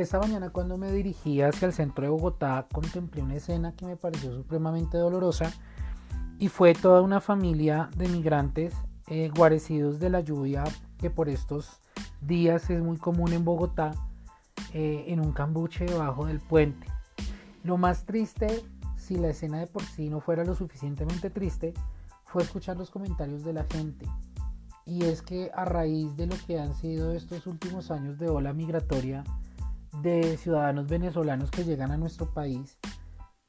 Esta mañana cuando me dirigía hacia el centro de Bogotá contemplé una escena que me pareció supremamente dolorosa y fue toda una familia de migrantes eh, guarecidos de la lluvia que por estos días es muy común en Bogotá eh, en un cambuche debajo del puente. Lo más triste, si la escena de por sí no fuera lo suficientemente triste, fue escuchar los comentarios de la gente. Y es que a raíz de lo que han sido estos últimos años de ola migratoria, de ciudadanos venezolanos que llegan a nuestro país,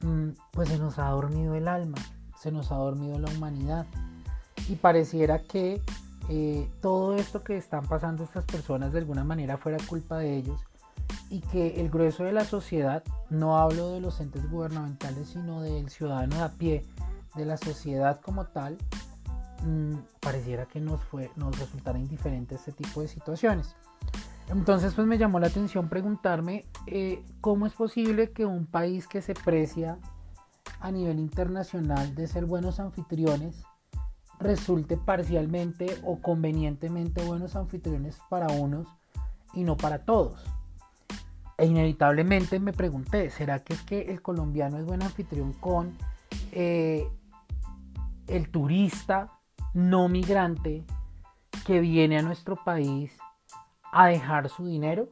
mm, pues se nos ha dormido el alma, se nos ha dormido la humanidad. Y pareciera que eh, todo esto que están pasando estas personas de alguna manera fuera culpa de ellos y que el grueso de la sociedad, no hablo de los entes gubernamentales, sino del ciudadano de a pie, de la sociedad como tal, mm, pareciera que nos, fue, nos resultara indiferente este tipo de situaciones. Entonces pues me llamó la atención preguntarme eh, cómo es posible que un país que se precia a nivel internacional de ser buenos anfitriones resulte parcialmente o convenientemente buenos anfitriones para unos y no para todos. E inevitablemente me pregunté, ¿será que es que el colombiano es buen anfitrión con eh, el turista no migrante que viene a nuestro país a dejar su dinero?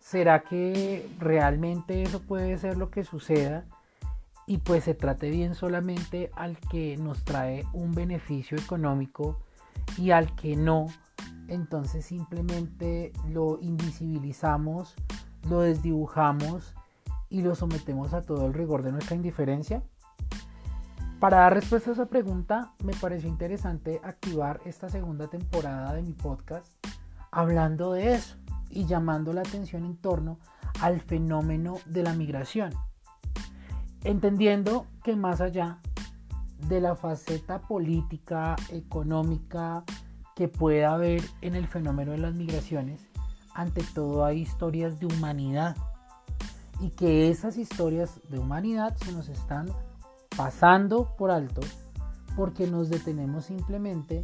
¿Será que realmente eso puede ser lo que suceda? Y pues se trate bien solamente al que nos trae un beneficio económico y al que no, entonces simplemente lo invisibilizamos, lo desdibujamos y lo sometemos a todo el rigor de nuestra indiferencia. Para dar respuesta a esa pregunta, me pareció interesante activar esta segunda temporada de mi podcast hablando de eso y llamando la atención en torno al fenómeno de la migración. Entendiendo que más allá de la faceta política, económica que pueda haber en el fenómeno de las migraciones, ante todo hay historias de humanidad y que esas historias de humanidad se nos están pasando por alto porque nos detenemos simplemente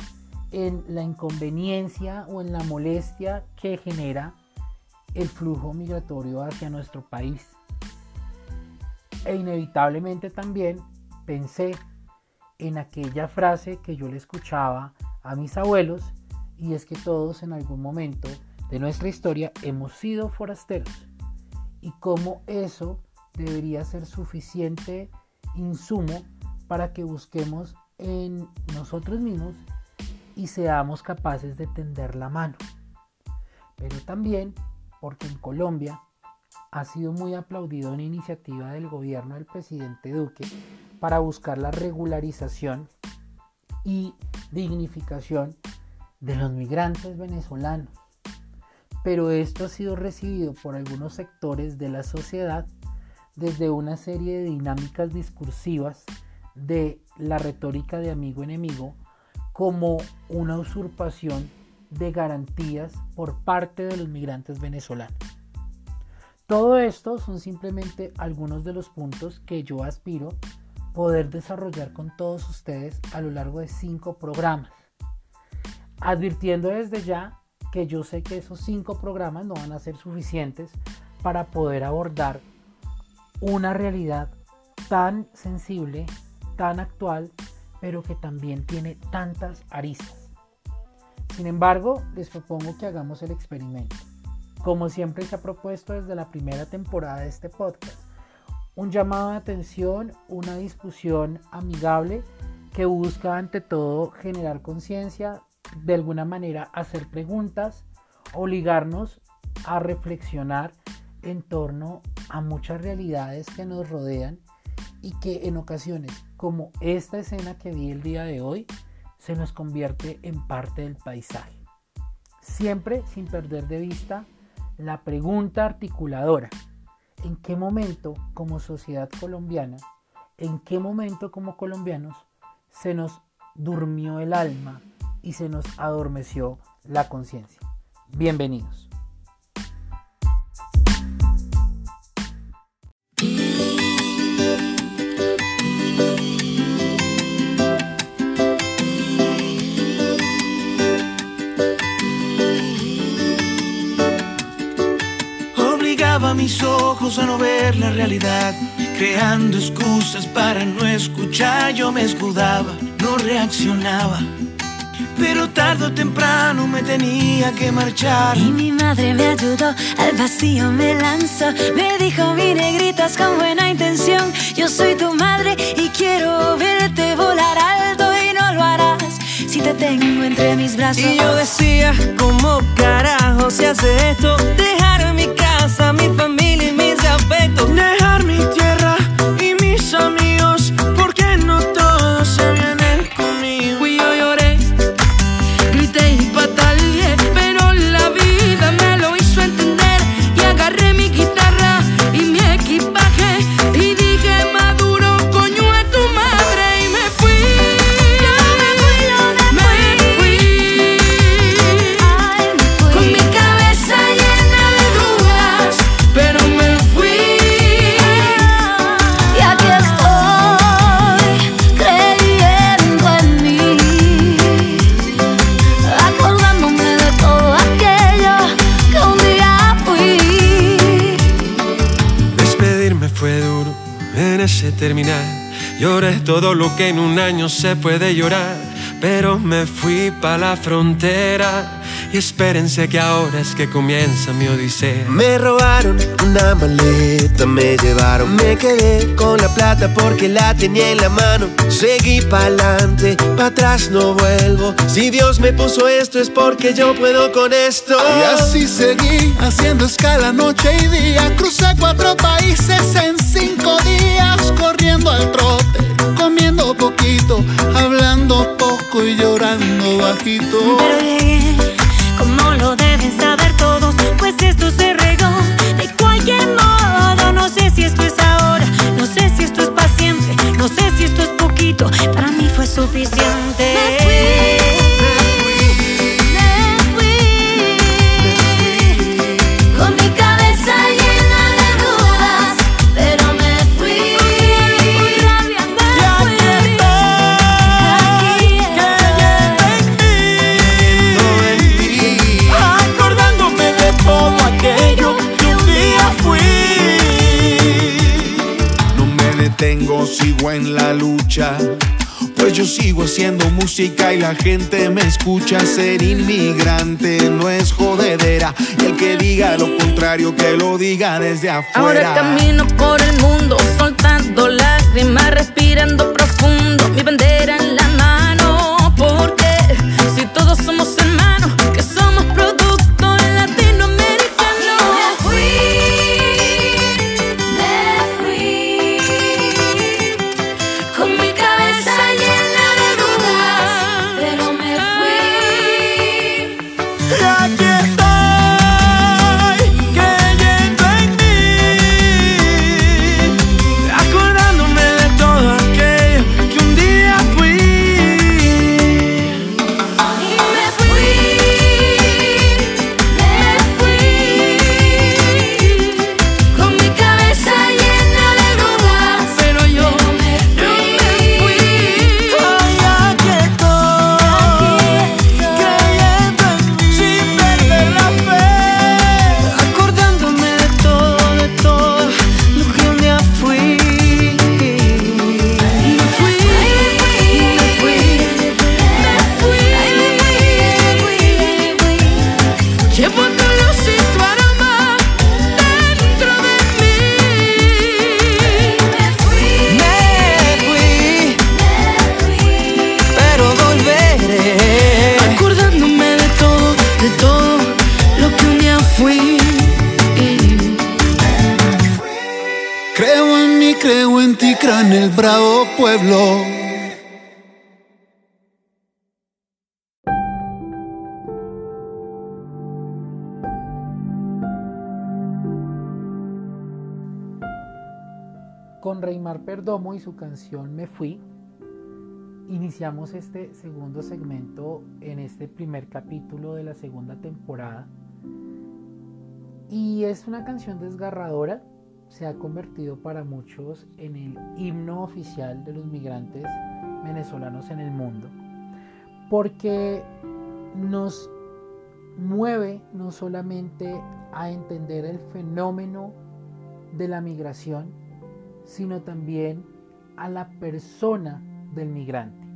en la inconveniencia o en la molestia que genera el flujo migratorio hacia nuestro país. E inevitablemente también pensé en aquella frase que yo le escuchaba a mis abuelos y es que todos en algún momento de nuestra historia hemos sido forasteros y cómo eso debería ser suficiente insumo para que busquemos en nosotros mismos y seamos capaces de tender la mano. Pero también porque en Colombia ha sido muy aplaudido una iniciativa del gobierno del presidente Duque para buscar la regularización y dignificación de los migrantes venezolanos. Pero esto ha sido recibido por algunos sectores de la sociedad desde una serie de dinámicas discursivas de la retórica de amigo-enemigo como una usurpación de garantías por parte de los migrantes venezolanos. Todo esto son simplemente algunos de los puntos que yo aspiro poder desarrollar con todos ustedes a lo largo de cinco programas. Advirtiendo desde ya que yo sé que esos cinco programas no van a ser suficientes para poder abordar una realidad tan sensible, tan actual pero que también tiene tantas aristas. Sin embargo, les propongo que hagamos el experimento. Como siempre se ha propuesto desde la primera temporada de este podcast, un llamado de atención, una discusión amigable que busca ante todo generar conciencia, de alguna manera hacer preguntas, obligarnos a reflexionar en torno a muchas realidades que nos rodean y que en ocasiones, como esta escena que vi el día de hoy, se nos convierte en parte del paisaje. Siempre sin perder de vista la pregunta articuladora. ¿En qué momento como sociedad colombiana, en qué momento como colombianos se nos durmió el alma y se nos adormeció la conciencia? Bienvenidos. Mis ojos a no ver la realidad, creando excusas para no escuchar. Yo me escudaba, no reaccionaba. Pero tarde o temprano me tenía que marchar. Y mi madre me ayudó, al vacío me lanzó. Me dijo, mi negritas con buena intención. Yo soy tu madre y quiero verte volar alto y no lo harás si te tengo entre mis brazos. Y yo decía, ¿cómo carajo se hace esto? Dejar Lloré todo lo que en un año se puede llorar. Pero me fui pa' la frontera. Y espérense que ahora es que comienza mi odisea. Me robaron una maleta, me llevaron, me quedé con la plata porque la tenía en la mano. Seguí pa'lante, pa' atrás no vuelvo. Si Dios me puso esto es porque yo puedo con esto. Y así seguí haciendo escala noche y día. Crucé cuatro países en cinco días, corriendo al trote, comiendo poquito, hablando poco y llorando bajito. Pero llegué, lo deben saber todos, pues esto se regó de cualquier modo. No sé si esto es ahora, no sé si esto es para siempre, no sé si esto es poquito, para mí fue suficiente. Me sigo en la lucha. Pues yo sigo haciendo música y la gente me escucha. Ser inmigrante no es jodedera. Y el que diga lo contrario, que lo diga desde Ahora afuera. camino por el mundo, soltando lágrimas, respirando profundo, fui. Creo en mí, creo en ti, creo en el bravo pueblo. Con Reymar Perdomo y su canción Me Fui, iniciamos este segundo segmento en este primer capítulo de la segunda temporada. Y es una canción desgarradora, se ha convertido para muchos en el himno oficial de los migrantes venezolanos en el mundo, porque nos mueve no solamente a entender el fenómeno de la migración, sino también a la persona del migrante.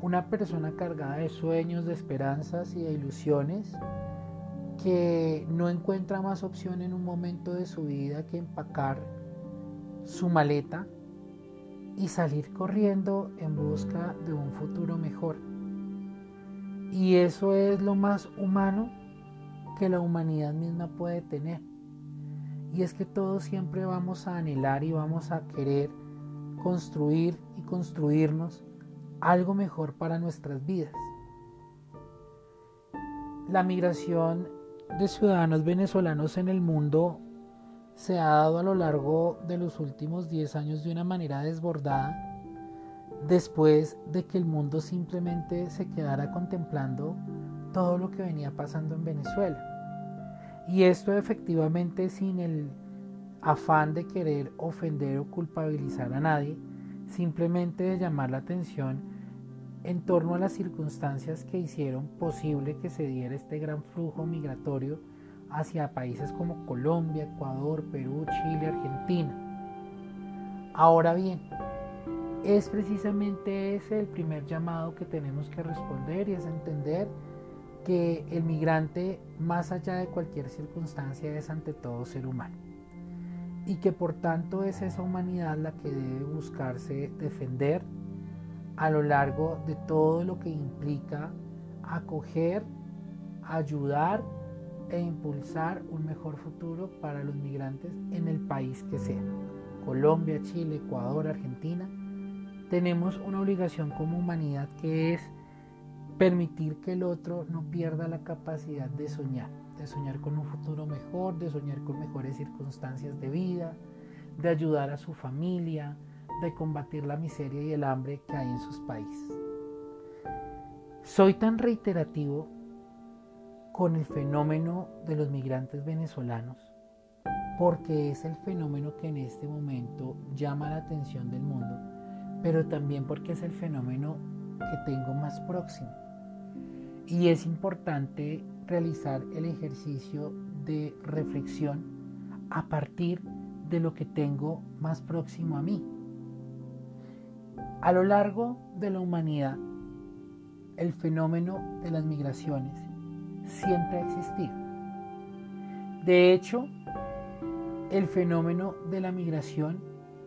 Una persona cargada de sueños, de esperanzas y de ilusiones que no encuentra más opción en un momento de su vida que empacar su maleta y salir corriendo en busca de un futuro mejor. Y eso es lo más humano que la humanidad misma puede tener. Y es que todos siempre vamos a anhelar y vamos a querer construir y construirnos algo mejor para nuestras vidas. La migración de ciudadanos venezolanos en el mundo se ha dado a lo largo de los últimos 10 años de una manera desbordada, después de que el mundo simplemente se quedara contemplando todo lo que venía pasando en Venezuela. Y esto efectivamente sin el afán de querer ofender o culpabilizar a nadie, simplemente de llamar la atención en torno a las circunstancias que hicieron posible que se diera este gran flujo migratorio hacia países como Colombia, Ecuador, Perú, Chile, Argentina. Ahora bien, es precisamente ese el primer llamado que tenemos que responder y es entender que el migrante, más allá de cualquier circunstancia, es ante todo ser humano. Y que por tanto es esa humanidad la que debe buscarse defender a lo largo de todo lo que implica acoger, ayudar e impulsar un mejor futuro para los migrantes en el país que sea. Colombia, Chile, Ecuador, Argentina. Tenemos una obligación como humanidad que es permitir que el otro no pierda la capacidad de soñar, de soñar con un futuro mejor, de soñar con mejores circunstancias de vida, de ayudar a su familia, de combatir la miseria y el hambre que hay en sus países. Soy tan reiterativo con el fenómeno de los migrantes venezolanos, porque es el fenómeno que en este momento llama la atención del mundo, pero también porque es el fenómeno que tengo más próximo. Y es importante realizar el ejercicio de reflexión a partir de lo que tengo más próximo a mí. A lo largo de la humanidad, el fenómeno de las migraciones siempre ha existido. De hecho, el fenómeno de la migración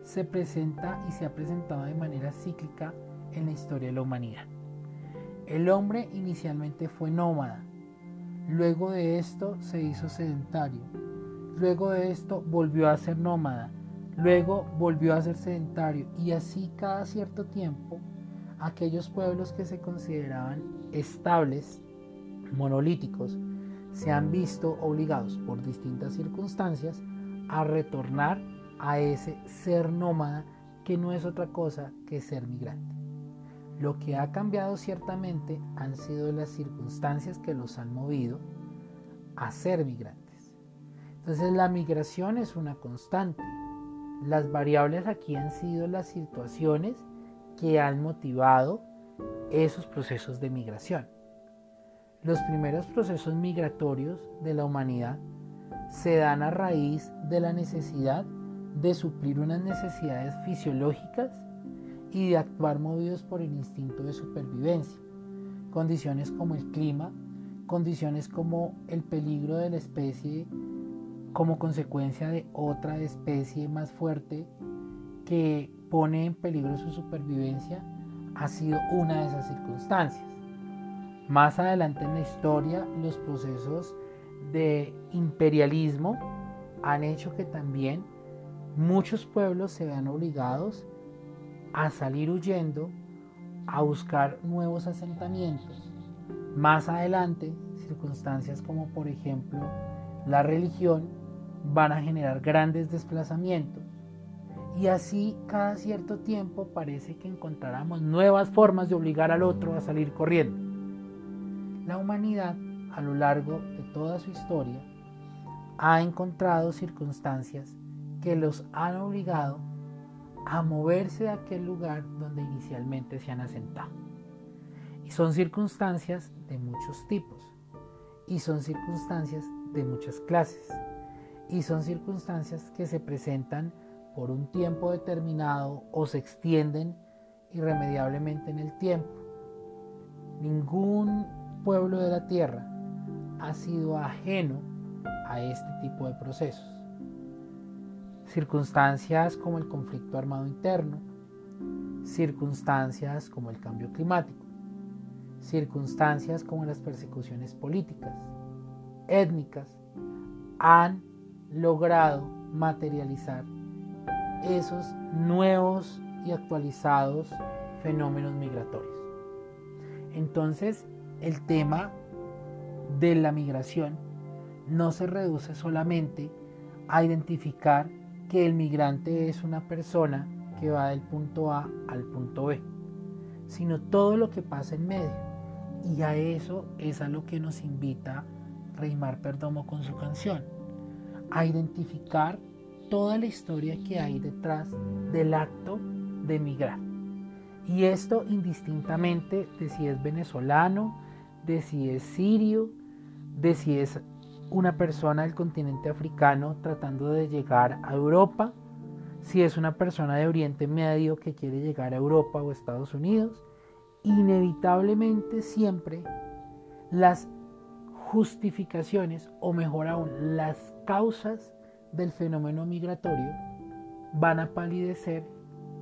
se presenta y se ha presentado de manera cíclica en la historia de la humanidad. El hombre inicialmente fue nómada, luego de esto se hizo sedentario, luego de esto volvió a ser nómada, luego volvió a ser sedentario y así cada cierto tiempo aquellos pueblos que se consideraban estables monolíticos se han visto obligados por distintas circunstancias a retornar a ese ser nómada que no es otra cosa que ser migrante. Lo que ha cambiado ciertamente han sido las circunstancias que los han movido a ser migrantes. Entonces la migración es una constante. Las variables aquí han sido las situaciones que han motivado esos procesos de migración. Los primeros procesos migratorios de la humanidad se dan a raíz de la necesidad de suplir unas necesidades fisiológicas y de actuar movidos por el instinto de supervivencia. Condiciones como el clima, condiciones como el peligro de la especie como consecuencia de otra especie más fuerte que pone en peligro su supervivencia, ha sido una de esas circunstancias. Más adelante en la historia, los procesos de imperialismo han hecho que también muchos pueblos se vean obligados a salir huyendo, a buscar nuevos asentamientos. Más adelante, circunstancias como por ejemplo la religión van a generar grandes desplazamientos. Y así cada cierto tiempo parece que encontraremos nuevas formas de obligar al otro a salir corriendo. La humanidad, a lo largo de toda su historia, ha encontrado circunstancias que los han obligado a moverse de aquel lugar donde inicialmente se han asentado. Y son circunstancias de muchos tipos y son circunstancias de muchas clases. Y son circunstancias que se presentan por un tiempo determinado o se extienden irremediablemente en el tiempo. Ningún pueblo de la tierra ha sido ajeno a este tipo de procesos. Circunstancias como el conflicto armado interno, circunstancias como el cambio climático, circunstancias como las persecuciones políticas, étnicas, han logrado materializar esos nuevos y actualizados fenómenos migratorios. Entonces, el tema de la migración no se reduce solamente a identificar que el migrante es una persona que va del punto A al punto B, sino todo lo que pasa en medio. Y a eso es a lo que nos invita Reymar Perdomo con su canción, a identificar toda la historia que hay detrás del acto de migrar. Y esto indistintamente de si es venezolano, de si es sirio, de si es una persona del continente africano tratando de llegar a Europa, si es una persona de Oriente Medio que quiere llegar a Europa o Estados Unidos, inevitablemente siempre las justificaciones o mejor aún las causas del fenómeno migratorio van a palidecer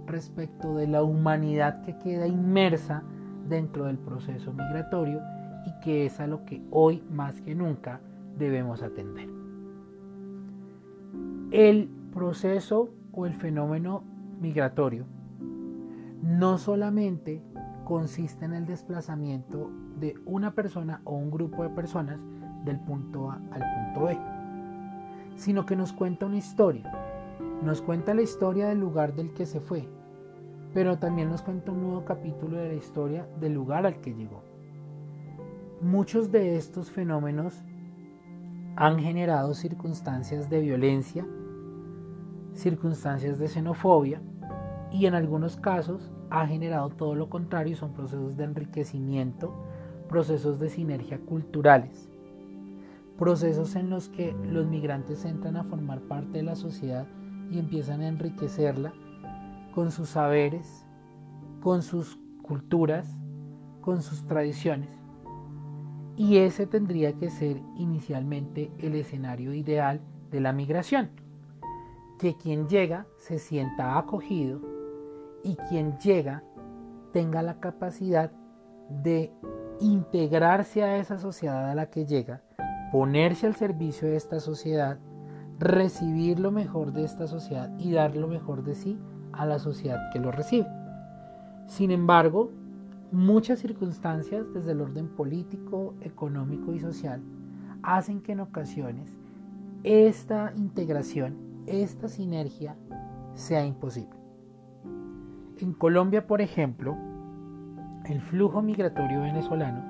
respecto de la humanidad que queda inmersa dentro del proceso migratorio y que es a lo que hoy más que nunca debemos atender. El proceso o el fenómeno migratorio no solamente consiste en el desplazamiento de una persona o un grupo de personas del punto A al punto B, sino que nos cuenta una historia. Nos cuenta la historia del lugar del que se fue, pero también nos cuenta un nuevo capítulo de la historia del lugar al que llegó. Muchos de estos fenómenos han generado circunstancias de violencia, circunstancias de xenofobia y en algunos casos ha generado todo lo contrario, son procesos de enriquecimiento, procesos de sinergia culturales, procesos en los que los migrantes entran a formar parte de la sociedad y empiezan a enriquecerla con sus saberes, con sus culturas, con sus tradiciones. Y ese tendría que ser inicialmente el escenario ideal de la migración, que quien llega se sienta acogido y quien llega tenga la capacidad de integrarse a esa sociedad a la que llega, ponerse al servicio de esta sociedad, recibir lo mejor de esta sociedad y dar lo mejor de sí a la sociedad que lo recibe. Sin embargo, muchas circunstancias desde el orden político, económico y social hacen que en ocasiones esta integración, esta sinergia sea imposible. En Colombia, por ejemplo, el flujo migratorio venezolano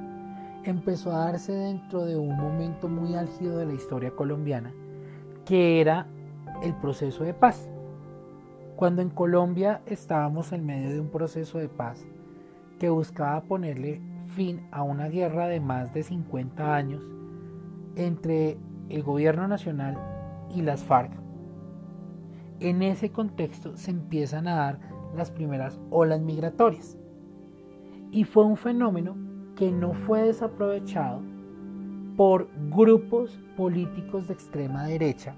empezó a darse dentro de un momento muy álgido de la historia colombiana, que era el proceso de paz. Cuando en Colombia estábamos en medio de un proceso de paz que buscaba ponerle fin a una guerra de más de 50 años entre el gobierno nacional y las FARC. En ese contexto se empiezan a dar las primeras olas migratorias. Y fue un fenómeno que no fue desaprovechado por grupos políticos de extrema derecha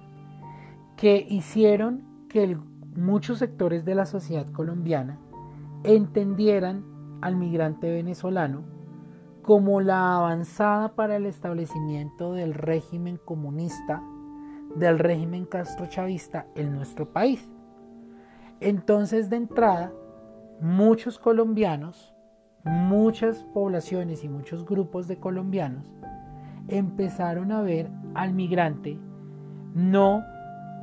que hicieron que muchos sectores de la sociedad colombiana entendieran al migrante venezolano como la avanzada para el establecimiento del régimen comunista, del régimen castrochavista en nuestro país. Entonces, de entrada, muchos colombianos, muchas poblaciones y muchos grupos de colombianos empezaron a ver al migrante no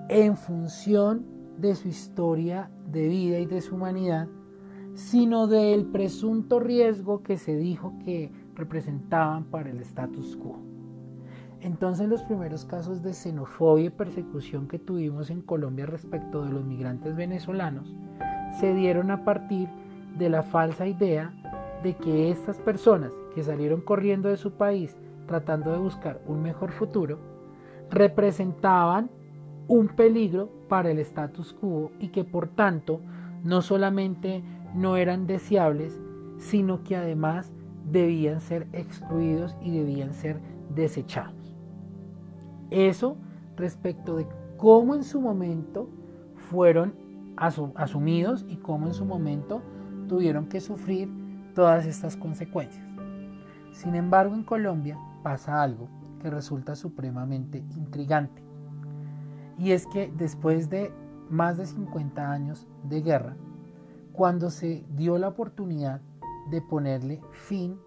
en función de su historia de vida y de su humanidad, sino del presunto riesgo que se dijo que representaban para el status quo. Entonces los primeros casos de xenofobia y persecución que tuvimos en Colombia respecto de los migrantes venezolanos se dieron a partir de la falsa idea de que estas personas que salieron corriendo de su país tratando de buscar un mejor futuro representaban un peligro para el status quo y que por tanto no solamente no eran deseables, sino que además debían ser excluidos y debían ser desechados. Eso respecto de cómo en su momento fueron asumidos y cómo en su momento tuvieron que sufrir todas estas consecuencias. Sin embargo, en Colombia pasa algo que resulta supremamente intrigante. Y es que después de más de 50 años de guerra, cuando se dio la oportunidad de ponerle fin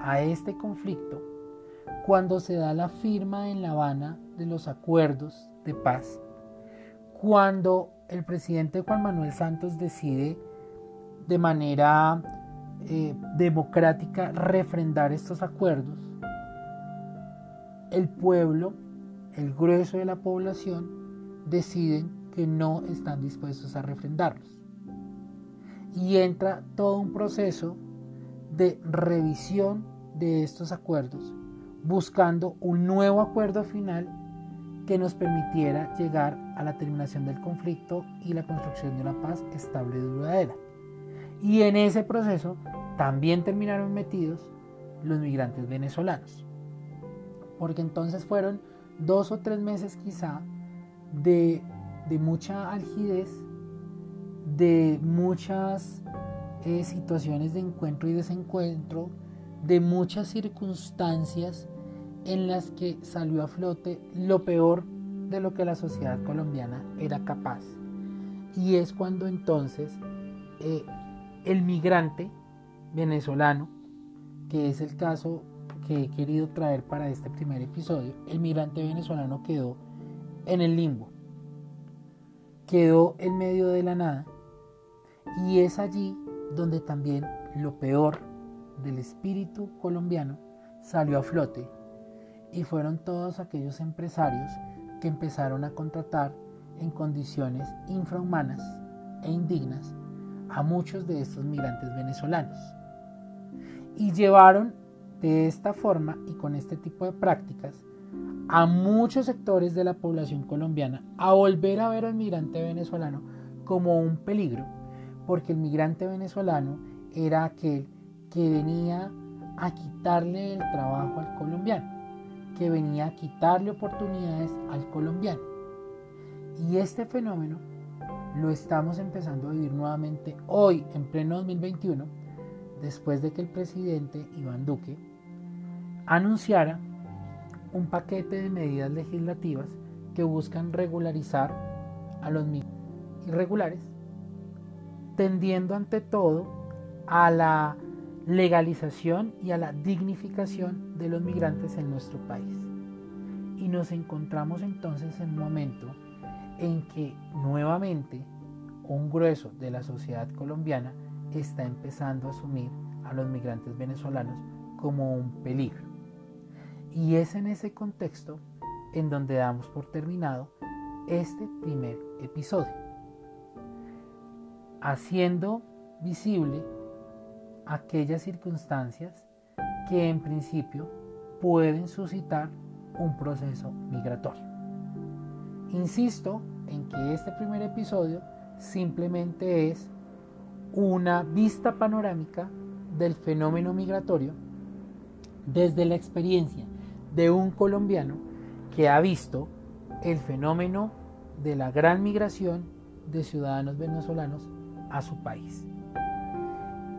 a este conflicto, cuando se da la firma en La Habana de los acuerdos de paz, cuando el presidente Juan Manuel Santos decide de manera eh, democrática refrendar estos acuerdos, el pueblo, el grueso de la población, deciden que no están dispuestos a refrendarlos. Y entra todo un proceso de revisión de estos acuerdos, buscando un nuevo acuerdo final que nos permitiera llegar a la terminación del conflicto y la construcción de una paz estable y duradera. Y en ese proceso también terminaron metidos los migrantes venezolanos. Porque entonces fueron dos o tres meses quizá de, mucha algidez, de muchas eh, situaciones de encuentro y desencuentro, de muchas circunstancias en las que salió a flote lo peor de lo que la sociedad colombiana era capaz. Y es cuando entonces eh, el migrante venezolano, que es el caso que he querido traer para este primer episodio, el migrante venezolano quedó en el limbo, quedó en medio de la nada y es allí donde también lo peor del espíritu colombiano salió a flote y fueron todos aquellos empresarios que empezaron a contratar en condiciones infrahumanas e indignas a muchos de estos migrantes venezolanos. Y llevaron de esta forma y con este tipo de prácticas a muchos sectores de la población colombiana a volver a ver al migrante venezolano como un peligro, porque el migrante venezolano era aquel que venía a quitarle el trabajo al colombiano, que venía a quitarle oportunidades al colombiano. Y este fenómeno lo estamos empezando a vivir nuevamente hoy, en pleno 2021, después de que el presidente Iván Duque anunciara un paquete de medidas legislativas que buscan regularizar a los irregulares, tendiendo ante todo a la legalización y a la dignificación de los migrantes en nuestro país. Y nos encontramos entonces en un momento en que nuevamente un grueso de la sociedad colombiana está empezando a asumir a los migrantes venezolanos como un peligro. Y es en ese contexto en donde damos por terminado este primer episodio, haciendo visible aquellas circunstancias que en principio pueden suscitar un proceso migratorio. Insisto en que este primer episodio simplemente es una vista panorámica del fenómeno migratorio desde la experiencia de un colombiano que ha visto el fenómeno de la gran migración de ciudadanos venezolanos a su país.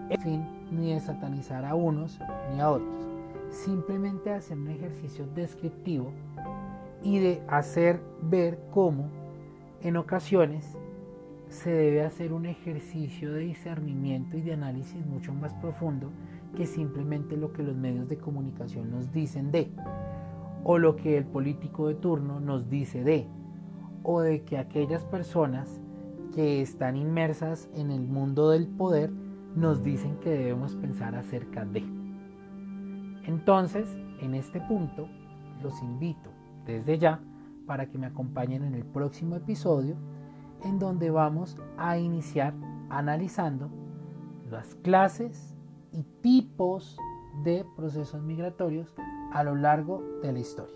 En fin, ni de satanizar a unos ni a otros, simplemente hacer un ejercicio descriptivo y de hacer ver cómo en ocasiones se debe hacer un ejercicio de discernimiento y de análisis mucho más profundo que simplemente lo que los medios de comunicación nos dicen de, o lo que el político de turno nos dice de, o de que aquellas personas que están inmersas en el mundo del poder nos dicen que debemos pensar acerca de. Entonces, en este punto, los invito desde ya para que me acompañen en el próximo episodio en donde vamos a iniciar analizando las clases y tipos de procesos migratorios a lo largo de la historia.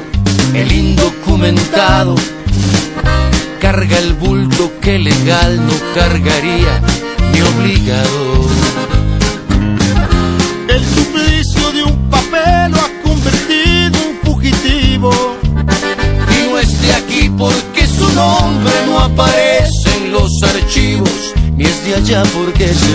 el indocumentado carga el bulto que legal no cargaría ni obligado. El suplicio de un papel lo ha convertido en fugitivo. Y no es de aquí porque su nombre no aparece en los archivos, ni es de allá porque se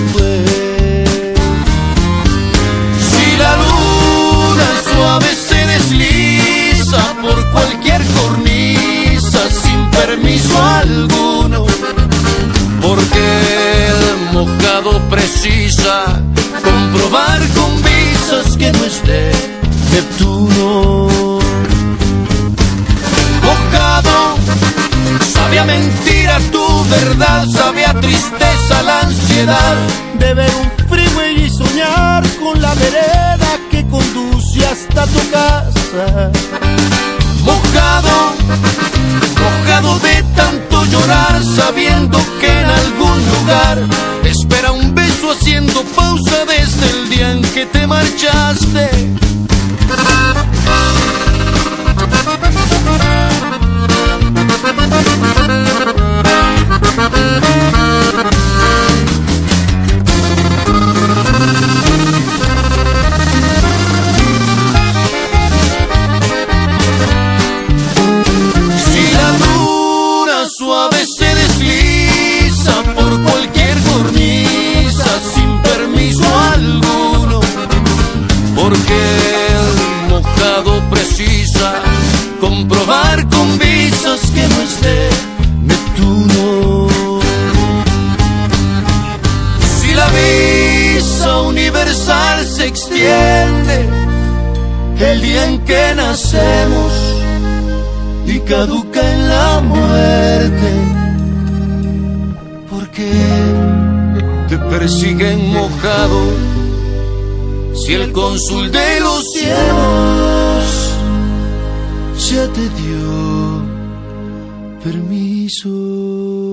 lugar espera un beso haciendo pausa desde el día en que te marchaste. Caduca en la muerte, porque te persiguen mojado si el cónsul de los cielos ya te dio permiso.